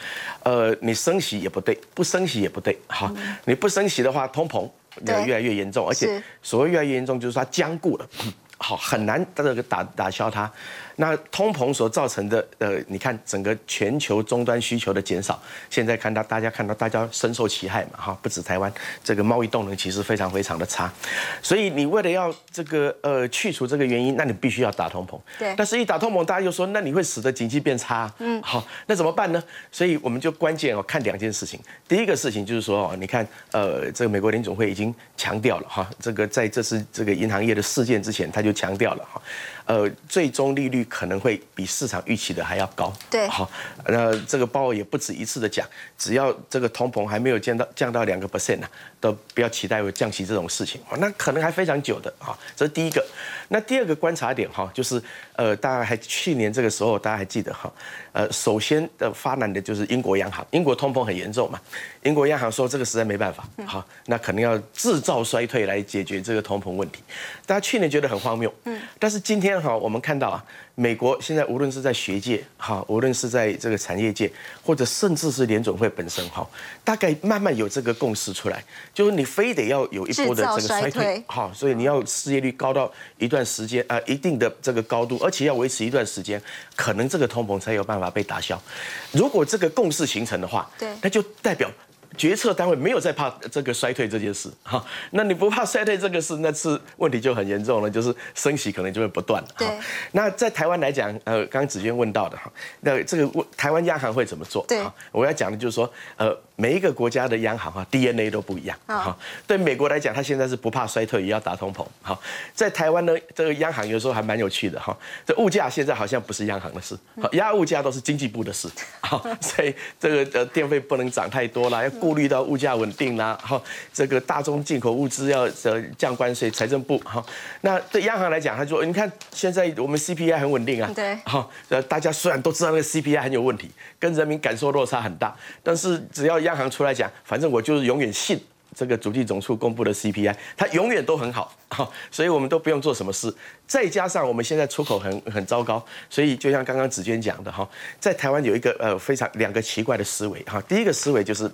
呃，你升息也不对，不升息也不对，哈。你不升息的话，通膨越越来越严重，而且所谓越来越严重，就是它僵固了。好，很难这个打打消它。那通膨所造成的，呃，你看整个全球终端需求的减少，现在看到大家看到大家深受其害嘛，哈，不止台湾，这个贸易动能其实非常非常的差。所以你为了要这个呃去除这个原因，那你必须要打通膨。对。但是一打通膨，大家又说，那你会使得经济变差。嗯。好，那怎么办呢？所以我们就关键哦看两件事情。第一个事情就是说哦，你看呃这个美国联总会已经强调了哈，这个在这次这个银行业的事件之前，他就强调了哈。呃，最终利率可能会比市场预期的还要高。对，好，那这个鲍尔也不止一次的讲，只要这个通膨还没有降到降到两个 percent 呢，都不要期待有降息这种事情。那可能还非常久的啊，这是第一个。那第二个观察点哈，就是呃，大家还去年这个时候大家还记得哈，呃，首先的发难的就是英国央行，英国通膨很严重嘛，英国央行说这个实在没办法，好，那可能要制造衰退来解决这个通膨问题。大家去年觉得很荒谬，嗯，但是今天。哈，我们看到啊，美国现在无论是在学界，哈，无论是在这个产业界，或者甚至是联总会本身，哈，大概慢慢有这个共识出来，就是你非得要有一波的这个衰退，好，所以你要失业率高到一段时间啊，一定的这个高度，而且要维持一段时间，可能这个通膨才有办法被打消。如果这个共识形成的话，对，那就代表。决策单位没有在怕这个衰退这件事，哈，那你不怕衰退这个事，那次问题就很严重了，就是升息可能就会不断。对。那在台湾来讲，呃，刚刚子娟问到的哈，那这个问台湾央行会怎么做？对。我要讲的就是说，呃。每一个国家的央行哈 DNA 都不一样。哈，对美国来讲，它现在是不怕衰退，也要打通膨。好，在台湾呢，这个央行有时候还蛮有趣的哈。这物价现在好像不是央行的事，压物价都是经济部的事。好，所以这个呃电费不能涨太多啦，要顾虑到物价稳定啦。哈，这个大宗进口物资要呃降关税，财政部。哈，那对央行来讲，他说你看现在我们 CPI 很稳定啊。对。哈，呃大家虽然都知道那个 CPI 很有问题，跟人民感受落差很大，但是只要央行出来讲，反正我就是永远信这个主计总处公布的 CPI，它永远都很好，所以我们都不用做什么事。再加上我们现在出口很很糟糕，所以就像刚刚子娟讲的哈，在台湾有一个呃非常两个奇怪的思维哈。第一个思维就是，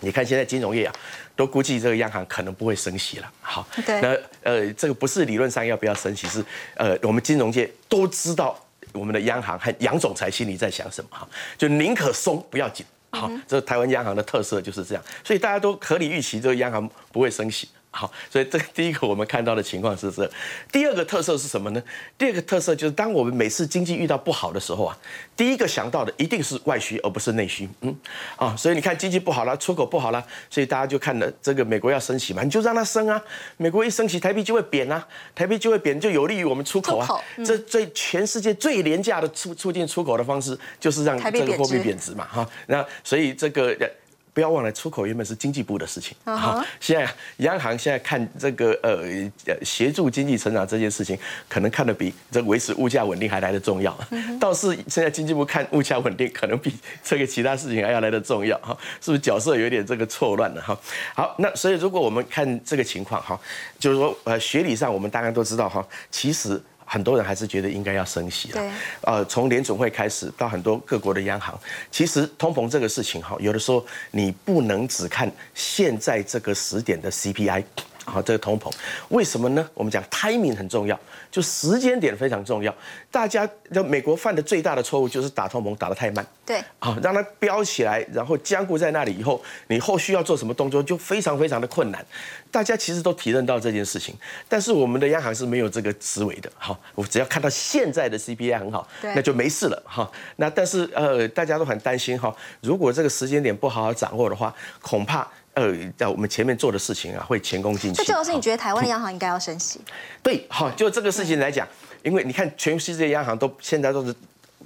你看现在金融业啊，都估计这个央行可能不会升息了。好，那呃这个不是理论上要不要升息，是呃我们金融界都知道我们的央行和杨总裁心里在想什么哈，就宁可松不要紧。好，这台湾央行的特色就是这样，所以大家都合理预期这个央行不会升息。好，所以这第一个我们看到的情况是这。第二个特色是什么呢？第二个特色就是，当我们每次经济遇到不好的时候啊，第一个想到的一定是外需，而不是内需。嗯，啊，所以你看经济不好了，出口不好了，所以大家就看了这个美国要升息嘛，你就让它升啊。美国一升息，台币就会贬啊，台币就会贬，就有利于我们出口啊。这最全世界最廉价的促促进出口的方式，就是让这个货币贬值嘛。哈，那所以这个。不要忘了出口原本是经济部的事情，好，现在央行现在看这个呃呃协助经济成长这件事情，可能看得比这维持物价稳定还来得重要。倒是现在经济部看物价稳定，可能比这个其他事情还要来得重要哈，是不是角色有点这个错乱了哈？好，那所以如果我们看这个情况哈，就是说呃学理上我们大家都知道哈，其实。很多人还是觉得应该要升息了。呃，从联总会开始到很多各国的央行，其实通膨这个事情哈，有的时候你不能只看现在这个时点的 CPI。好，这个通膨为什么呢？我们讲 timing 很重要，就时间点非常重要。大家，就美国犯的最大的错误就是打通膨打得太慢。对，好，让它飙起来，然后僵固在那里以后，你后续要做什么动作就非常非常的困难。大家其实都体认到这件事情，但是我们的央行是没有这个思维的。好，我只要看到现在的 CPI 很好，那就没事了。哈，那但是呃，大家都很担心哈，如果这个时间点不好好掌握的话，恐怕。呃，在我们前面做的事情啊，会前功尽弃。这主要是你觉得台湾的央行应该要升息？对，好，就这个事情来讲，因为你看全世界央行都现在都是，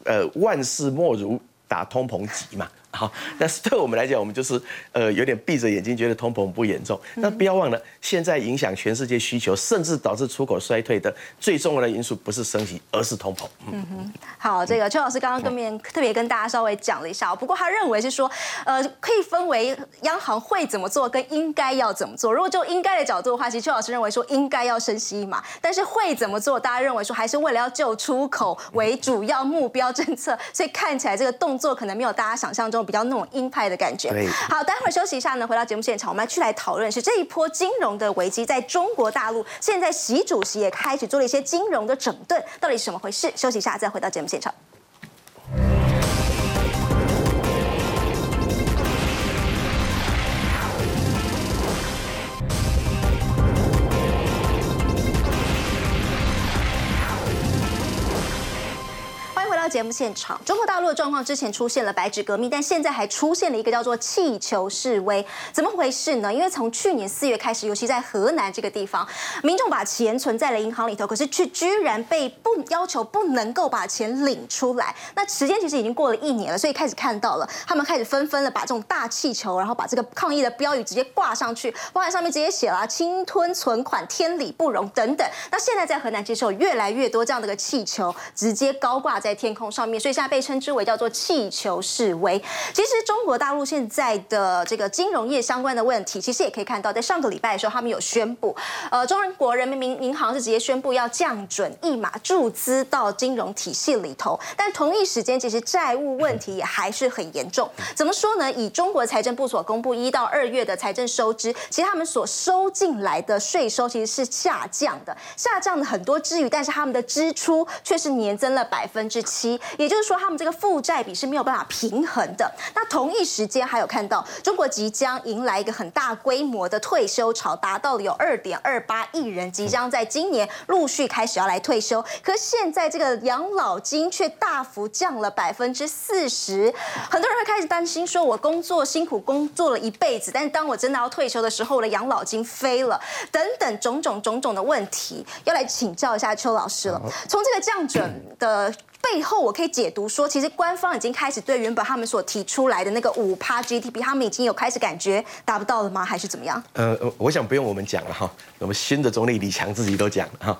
呃，万事莫如打通膨急嘛。好，但是对我们来讲，我们就是呃有点闭着眼睛，觉得通膨不严重。那不要忘了，现在影响全世界需求，甚至导致出口衰退的最重要的因素，不是升息，而是通膨。嗯哼，好，这个邱老师刚刚跟面特别跟大家稍微讲了一下，不过他认为是说，呃，可以分为央行会怎么做跟应该要怎么做。如果就应该的角度的话，其实邱老师认为说应该要升息嘛，但是会怎么做，大家认为说还是为了要救出口为主要目标政策，所以看起来这个动作可能没有大家想象中。比较那种鹰派的感觉。好，待会儿休息一下呢，回到节目现场，我们来去来讨论是这一波金融的危机，在中国大陆，现在习主席也开始做了一些金融的整顿，到底是怎么回事？休息一下再回到节目现场。节目现场，中国大陆的状况之前出现了白纸革命，但现在还出现了一个叫做气球示威，怎么回事呢？因为从去年四月开始，尤其在河南这个地方，民众把钱存在了银行里头，可是却居然被不要求不能够把钱领出来。那时间其实已经过了一年了，所以开始看到了，他们开始纷纷的把这种大气球，然后把这个抗议的标语直接挂上去，包含上面直接写了“侵吞存款，天理不容”等等。那现在在河南其实有越来越多这样的个气球，直接高挂在天。空上面，所以现在被称之为叫做气球示威。其实中国大陆现在的这个金融业相关的问题，其实也可以看到，在上个礼拜的时候，他们有宣布，呃，中国人民银行是直接宣布要降准一码注资到金融体系里头。但同一时间，其实债务问题也还是很严重。怎么说呢？以中国财政部所公布一到二月的财政收支，其实他们所收进来的税收其实是下降的，下降了很多之余，但是他们的支出却是年增了百分之七。也就是说，他们这个负债比是没有办法平衡的。那同一时间还有看到，中国即将迎来一个很大规模的退休潮，达到了有二点二八亿人即将在今年陆续开始要来退休。可现在这个养老金却大幅降了百分之四十，很多人会开始担心，说我工作辛苦工作了一辈子，但是当我真的要退休的时候，我的养老金飞了，等等种种种种的问题，要来请教一下邱老师了。从这个降准的。背后我可以解读说，其实官方已经开始对原本他们所提出来的那个五趴 GDP，他们已经有开始感觉达不到了吗？还是怎么样？呃，我想不用我们讲了哈，我们新的总理李强自己都讲了哈。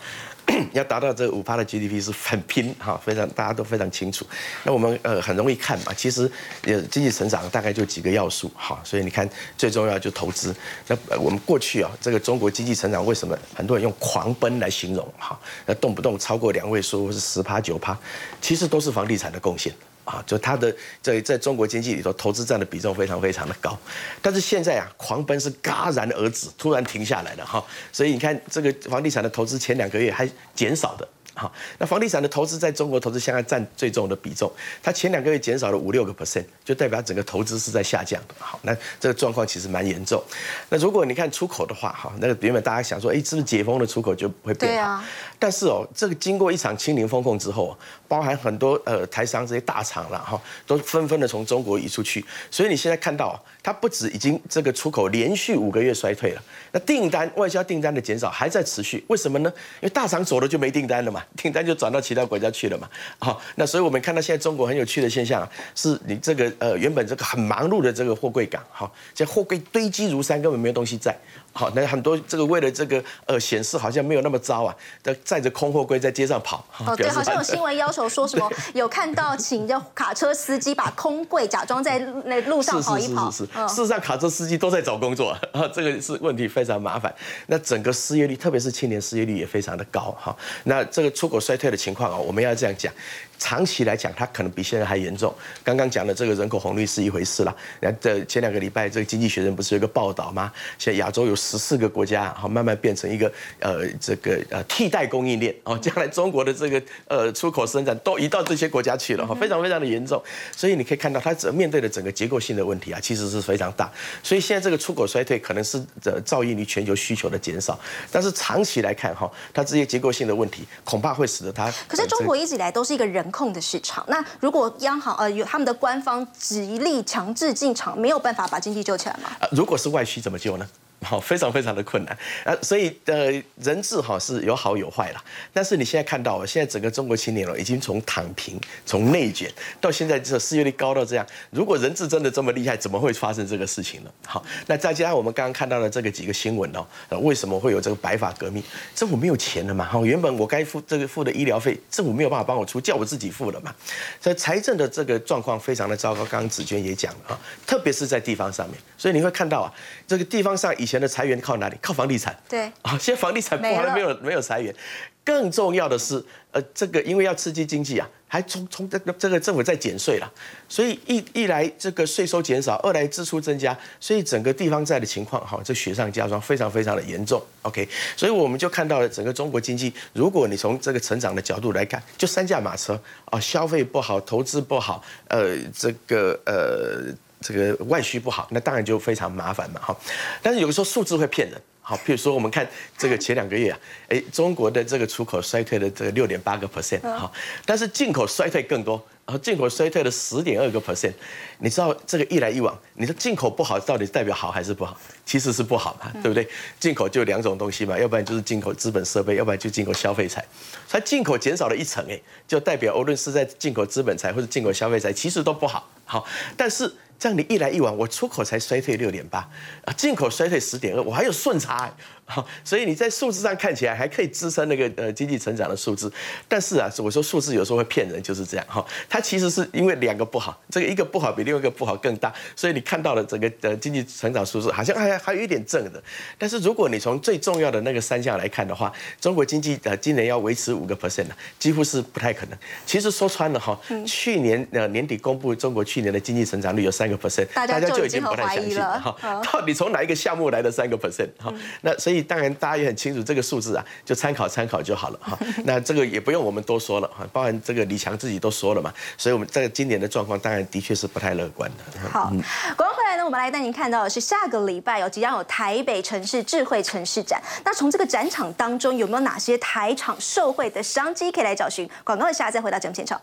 要达到这五趴的 GDP 是很拼哈，非常大家都非常清楚。那我们呃很容易看嘛，其实呃经济成长大概就几个要素哈，所以你看最重要就投资。那我们过去啊，这个中国经济成长为什么很多人用狂奔来形容哈？那动不动超过两位数或是十趴九趴，其实都是房地产的贡献。啊，就它的在在中国经济里头，投资占的比重非常非常的高，但是现在啊，狂奔是戛然而止，突然停下来了哈，所以你看这个房地产的投资前两个月还减少的。好，那房地产的投资在中国投资现在占最重的比重，它前两个月减少了五六个 percent，就代表整个投资是在下降的。好，那这个状况其实蛮严重。那如果你看出口的话，哈，那个原本大家想说，哎，是不是解封的出口就会变好？啊。但是哦，这个经过一场清零风控之后，包含很多呃台商这些大厂了哈，都纷纷的从中国移出去，所以你现在看到，它不止已经这个出口连续五个月衰退了，那订单外销订单的减少还在持续。为什么呢？因为大厂走了就没订单了嘛。(laughs) 订单就转到其他国家去了嘛。好，那所以我们看到现在中国很有趣的现象，是你这个呃原本这个很忙碌的这个货柜港，哈，现在货柜堆积如山，根本没有东西在。好，那很多这个为了这个呃显示好像没有那么糟啊，在载着空货柜在街上跑。哦，(laughs) 对，好像有新闻要求说什么 (laughs) 有看到请这卡车司机把空柜假装在那路上跑一跑。是是是是，事实上卡车司机都在找工作啊，(laughs) 这个是问题非常麻烦。那整个失业率，特别是青年失业率也非常的高哈。那这个出口衰退的情况啊，我们要这样讲。长期来讲，它可能比现在还严重。刚刚讲的这个人口红利是一回事了。那这前两个礼拜，这个经济学人不是有一个报道吗？现在亚洲有十四个国家，好慢慢变成一个呃这个呃替代供应链哦，将来中国的这个呃出口生产都移到这些国家去了，哈，非常非常的严重。所以你可以看到，它面对的整个结构性的问题啊，其实是非常大。所以现在这个出口衰退可能是这造应于全球需求的减少，但是长期来看哈，它这些结构性的问题恐怕会使得它。可是中国一直以来都是一个人。控的市场，那如果央行呃有他们的官方极力强制进场，没有办法把经济救起来吗？呃如果是外需怎么救呢？好，非常非常的困难啊！所以呃，人质哈是有好有坏啦。但是你现在看到，现在整个中国青年了，已经从躺平、从内卷到现在这失业率高到这样。如果人质真的这么厉害，怎么会发生这个事情呢？好，那再加上我们刚刚看到的这个几个新闻哦，为什么会有这个白发革命？政府没有钱了嘛？好，原本我该付这个付的医疗费，政府没有办法帮我出，叫我自己付了嘛。所以财政的这个状况非常的糟糕。刚刚子娟也讲了啊，特别是在地方上面。所以你会看到啊，这个地方上以前的裁员靠哪里？靠房地产。对啊，现在房地产不好没有没有裁员。更重要的是，呃，这个因为要刺激经济啊，还从从这个这个政府在减税了，所以一一来这个税收减少，二来支出增加，所以整个地方债的情况哈，这雪上加霜，非常非常的严重。OK，所以我们就看到了整个中国经济，如果你从这个成长的角度来看，就三驾马车啊，消费不好，投资不好，呃，这个呃。这个外需不好，那当然就非常麻烦嘛，哈。但是有的时候数字会骗人，好，譬如说我们看这个前两个月啊，哎，中国的这个出口衰退的这个六点八个 percent，哈，但是进口衰退更多，然后进口衰退了十点二个 percent。你知道这个一来一往，你的进口不好到底代表好还是不好？其实是不好嘛，对不对？进口就两种东西嘛，要不然就是进口资本设备，要不然就进口消费财。它进口减少了一层，哎，就代表无论是在进口资本财或者进口消费财，其实都不好。好，但是。这样你一来一往，我出口才衰退六点八，啊，进口衰退十点二，我还有顺差。(laughs) 好，所以你在数字上看起来还可以支撑那个呃经济成长的数字，但是啊，我说数字有时候会骗人，就是这样哈。它其实是因为两个不好，这个一个不好比另外一个不好更大，所以你看到了整个呃经济成长数字好像还还有一点正的。但是如果你从最重要的那个三项来看的话，中国经济呃今年要维持五个 percent 呢，几乎是不太可能。其实说穿了哈，去年呃年底公布中国去年的经济成长率有三个 percent，大家就已经不太相信了哈。到底从哪一个项目来的三个 percent？哈，那所以。当然，大家也很清楚这个数字啊，就参考参考就好了哈。(laughs) 那这个也不用我们多说了哈，包含这个李强自己都说了嘛。所以，我们这个今年的状况，当然的确是不太乐观的。好，广告回来呢，我们来带您看到的是下个礼拜有即将有台北城市智慧城市展。那从这个展场当中，有没有哪些台场受惠的商机可以来找寻？广告一下再回到节目现场。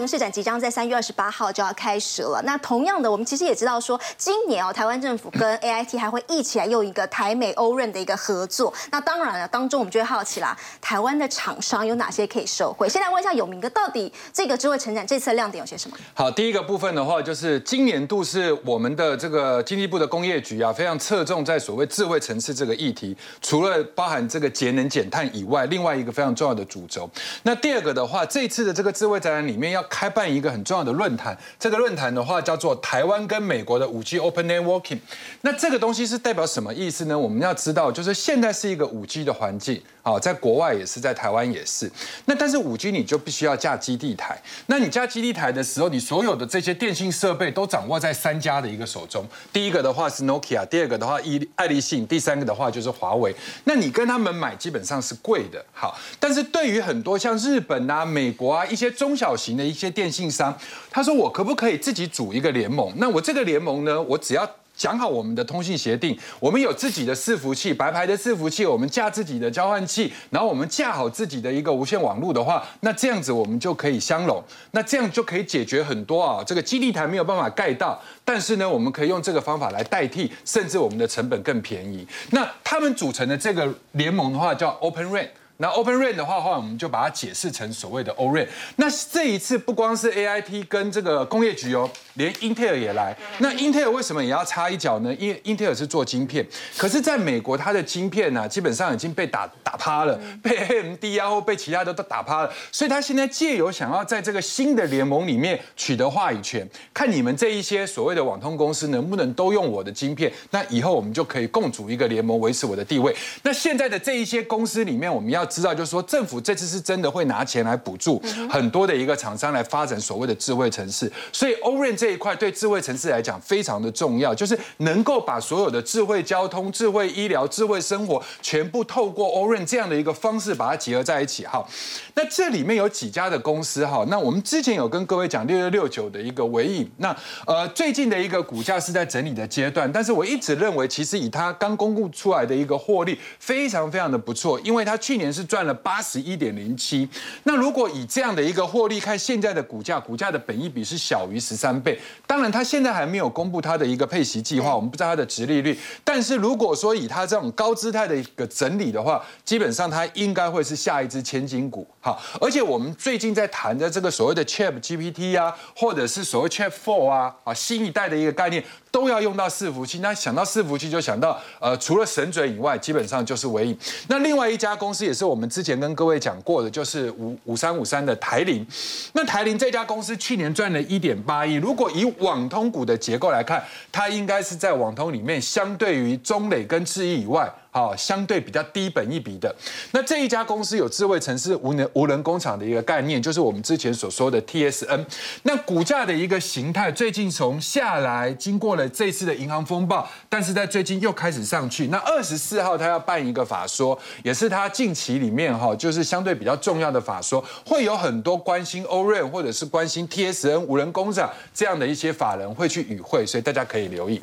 城市展即将在三月二十八号就要开始了。那同样的，我们其实也知道说，今年哦，台湾政府跟 (clears throat) A I T 还会一起来用一个台美欧润的一个合作。那当然了，当中我们就会好奇啦，台湾的厂商有哪些可以受惠？先来问一下有明哥，到底这个智慧成展这次的亮点有些什么？好，第一个部分的话，就是今年度是我们的这个经济部的工业局啊，非常侧重在所谓智慧城市这个议题。除了包含这个节能减碳以外，另外一个非常重要的主轴。那第二个的话，这次的这个智慧展览里面要要开办一个很重要的论坛，这个论坛的话叫做台湾跟美国的五 G Open Networking。那这个东西是代表什么意思呢？我们要知道，就是现在是一个五 G 的环境，啊，在国外也是，在台湾也是。那但是五 G 你就必须要架基地台，那你架基地台的时候，你所有的这些电信设备都掌握在三家的一个手中。第一个的话是 Nokia，第二个的话伊爱立信，第三个的话就是华为。那你跟他们买基本上是贵的，好。但是对于很多像日本啊、美国啊一些中小型的一些电信商，他说我可不可以自己组一个联盟？那我这个联盟呢，我只要讲好我们的通信协定，我们有自己的伺服器，白牌的伺服器，我们架自己的交换器，然后我们架好自己的一个无线网络的话，那这样子我们就可以相容，那这样就可以解决很多啊，这个基地台没有办法盖到，但是呢，我们可以用这个方法来代替，甚至我们的成本更便宜。那他们组成的这个联盟的话叫 Open RAN。那 Open RAN 的话，话我们就把它解释成所谓的 O RAN。那这一次不光是 AIT 跟这个工业局哦，连英特尔也来。那英特尔为什么也要插一脚呢？因为英特尔是做晶片，可是在美国它的晶片呢，基本上已经被打打趴了，被 AMD 啊或被其他的都打趴了。所以他现在借由想要在这个新的联盟里面取得话语权，看你们这一些所谓的网通公司能不能都用我的晶片，那以后我们就可以共组一个联盟，维持我的地位。那现在的这一些公司里面，我们要知道，就是说政府这次是真的会拿钱来补助很多的一个厂商来发展所谓的智慧城市，所以欧润这一块对智慧城市来讲非常的重要，就是能够把所有的智慧交通、智慧医疗、智慧生活全部透过欧润这样的一个方式把它结合在一起。哈，那这里面有几家的公司哈，那我们之前有跟各位讲六六六九的一个尾影，那呃最近的一个股价是在整理的阶段，但是我一直认为其实以它刚公布出来的一个获利非常非常的不错，因为它去年是赚了。八十一点零七，那如果以这样的一个获利看，现在的股价，股价的本益比是小于十三倍。当然，它现在还没有公布它的一个配息计划，我们不知道它的值利率。但是如果说以它这种高姿态的一个整理的话，基本上它应该会是下一只千金股。好，而且我们最近在谈的这个所谓的 Chat GPT 啊，或者是所谓 Chat Four 啊，啊新一代的一个概念。都要用到伺服器，那想到伺服器就想到，呃，除了神嘴以外，基本上就是唯影。那另外一家公司也是我们之前跟各位讲过的，就是五五三五三的台铃。那台铃这家公司去年赚了一点八亿，如果以网通股的结构来看，它应该是在网通里面相对于中磊跟智易以外。好，相对比较低本一笔的，那这一家公司有智慧城市无人无人工厂的一个概念，就是我们之前所说的 TSN。那股价的一个形态，最近从下来，经过了这次的银行风暴，但是在最近又开始上去。那二十四号他要办一个法说，也是他近期里面哈，就是相对比较重要的法说，会有很多关心欧瑞或者是关心 TSN 无人工厂这样的一些法人会去与会，所以大家可以留意。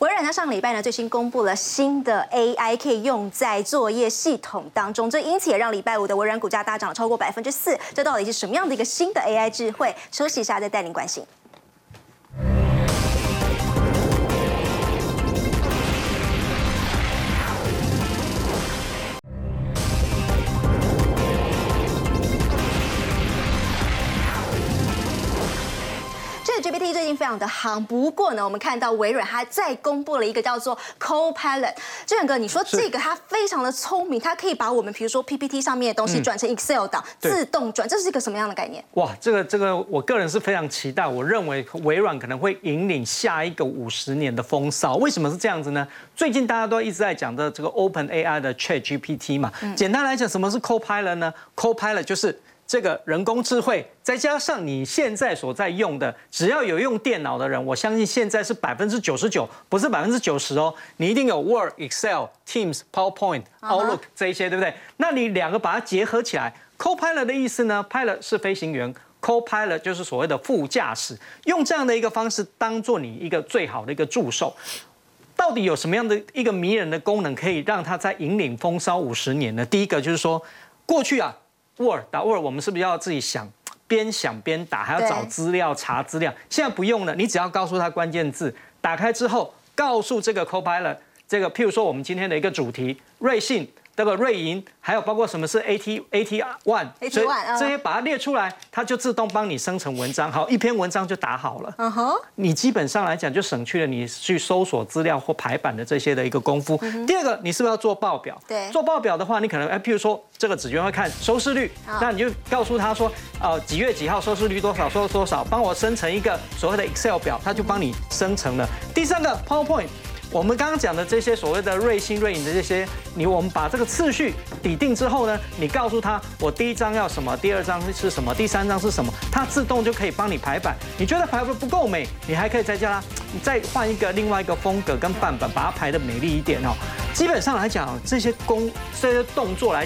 微软呢上礼拜呢，最新公布了新的 AI 可以用在作业系统当中，这因此也让礼拜五的微软股价大涨了超过百分之四。这到底是什么样的一个新的 AI 智慧？休息一下再带您关心。GPT 最近非常的夯，不过呢，我们看到微软它再公布了一个叫做 Copilot。志远哥，你说这个它非常的聪明，它可以把我们比如说 PPT 上面的东西转成 Excel 档，自动转，这是一个什么样的概念？哇，这个这个，我个人是非常期待，我认为微软可能会引领下一个五十年的风骚。为什么是这样子呢？最近大家都一直在讲的这个 Open AI 的 Chat GPT 嘛，简单来讲，什么是 Copilot 呢？Copilot 就是。这个人工智慧，再加上你现在所在用的，只要有用电脑的人，我相信现在是百分之九十九，不是百分之九十哦。你一定有 Word、Excel、Teams、PowerPoint、Outlook 这一些，对不对？那你两个把它结合起来，Copilot 的意思呢？Pilot 是飞行员，Copilot 就是所谓的副驾驶，用这样的一个方式当做你一个最好的一个助手。到底有什么样的一个迷人的功能，可以让它在引领风骚五十年呢？第一个就是说，过去啊。Word 打 Word，我们是不是要自己想，边想边打，还要找资料、查资料？现在不用了，你只要告诉他关键字，打开之后，告诉这个 Copilot，这个譬如说我们今天的一个主题，瑞信。这个瑞银，还有包括什么是 AT AT One，所以这些把它列出来，它就自动帮你生成文章，好，一篇文章就打好了。嗯哼，你基本上来讲就省去了你去搜索资料或排版的这些的一个功夫。第二个，你是不是要做报表？对，做报表的话，你可能哎，譬如说这个纸卷会看收视率，那你就告诉他说，呃，几月几号收视率多少，收多少，帮我生成一个所谓的 Excel 表，它就帮你生成了。第三个 PowerPoint。我们刚刚讲的这些所谓的瑞星、瑞影的这些，你我们把这个次序抵定之后呢，你告诉他我第一张要什么，第二张是什么，第三张是什么，它自动就可以帮你排版。你觉得排版不够美，你还可以再叫它，再换一个另外一个风格跟版本，把它排的美丽一点哦。基本上来讲，这些工这些动作来。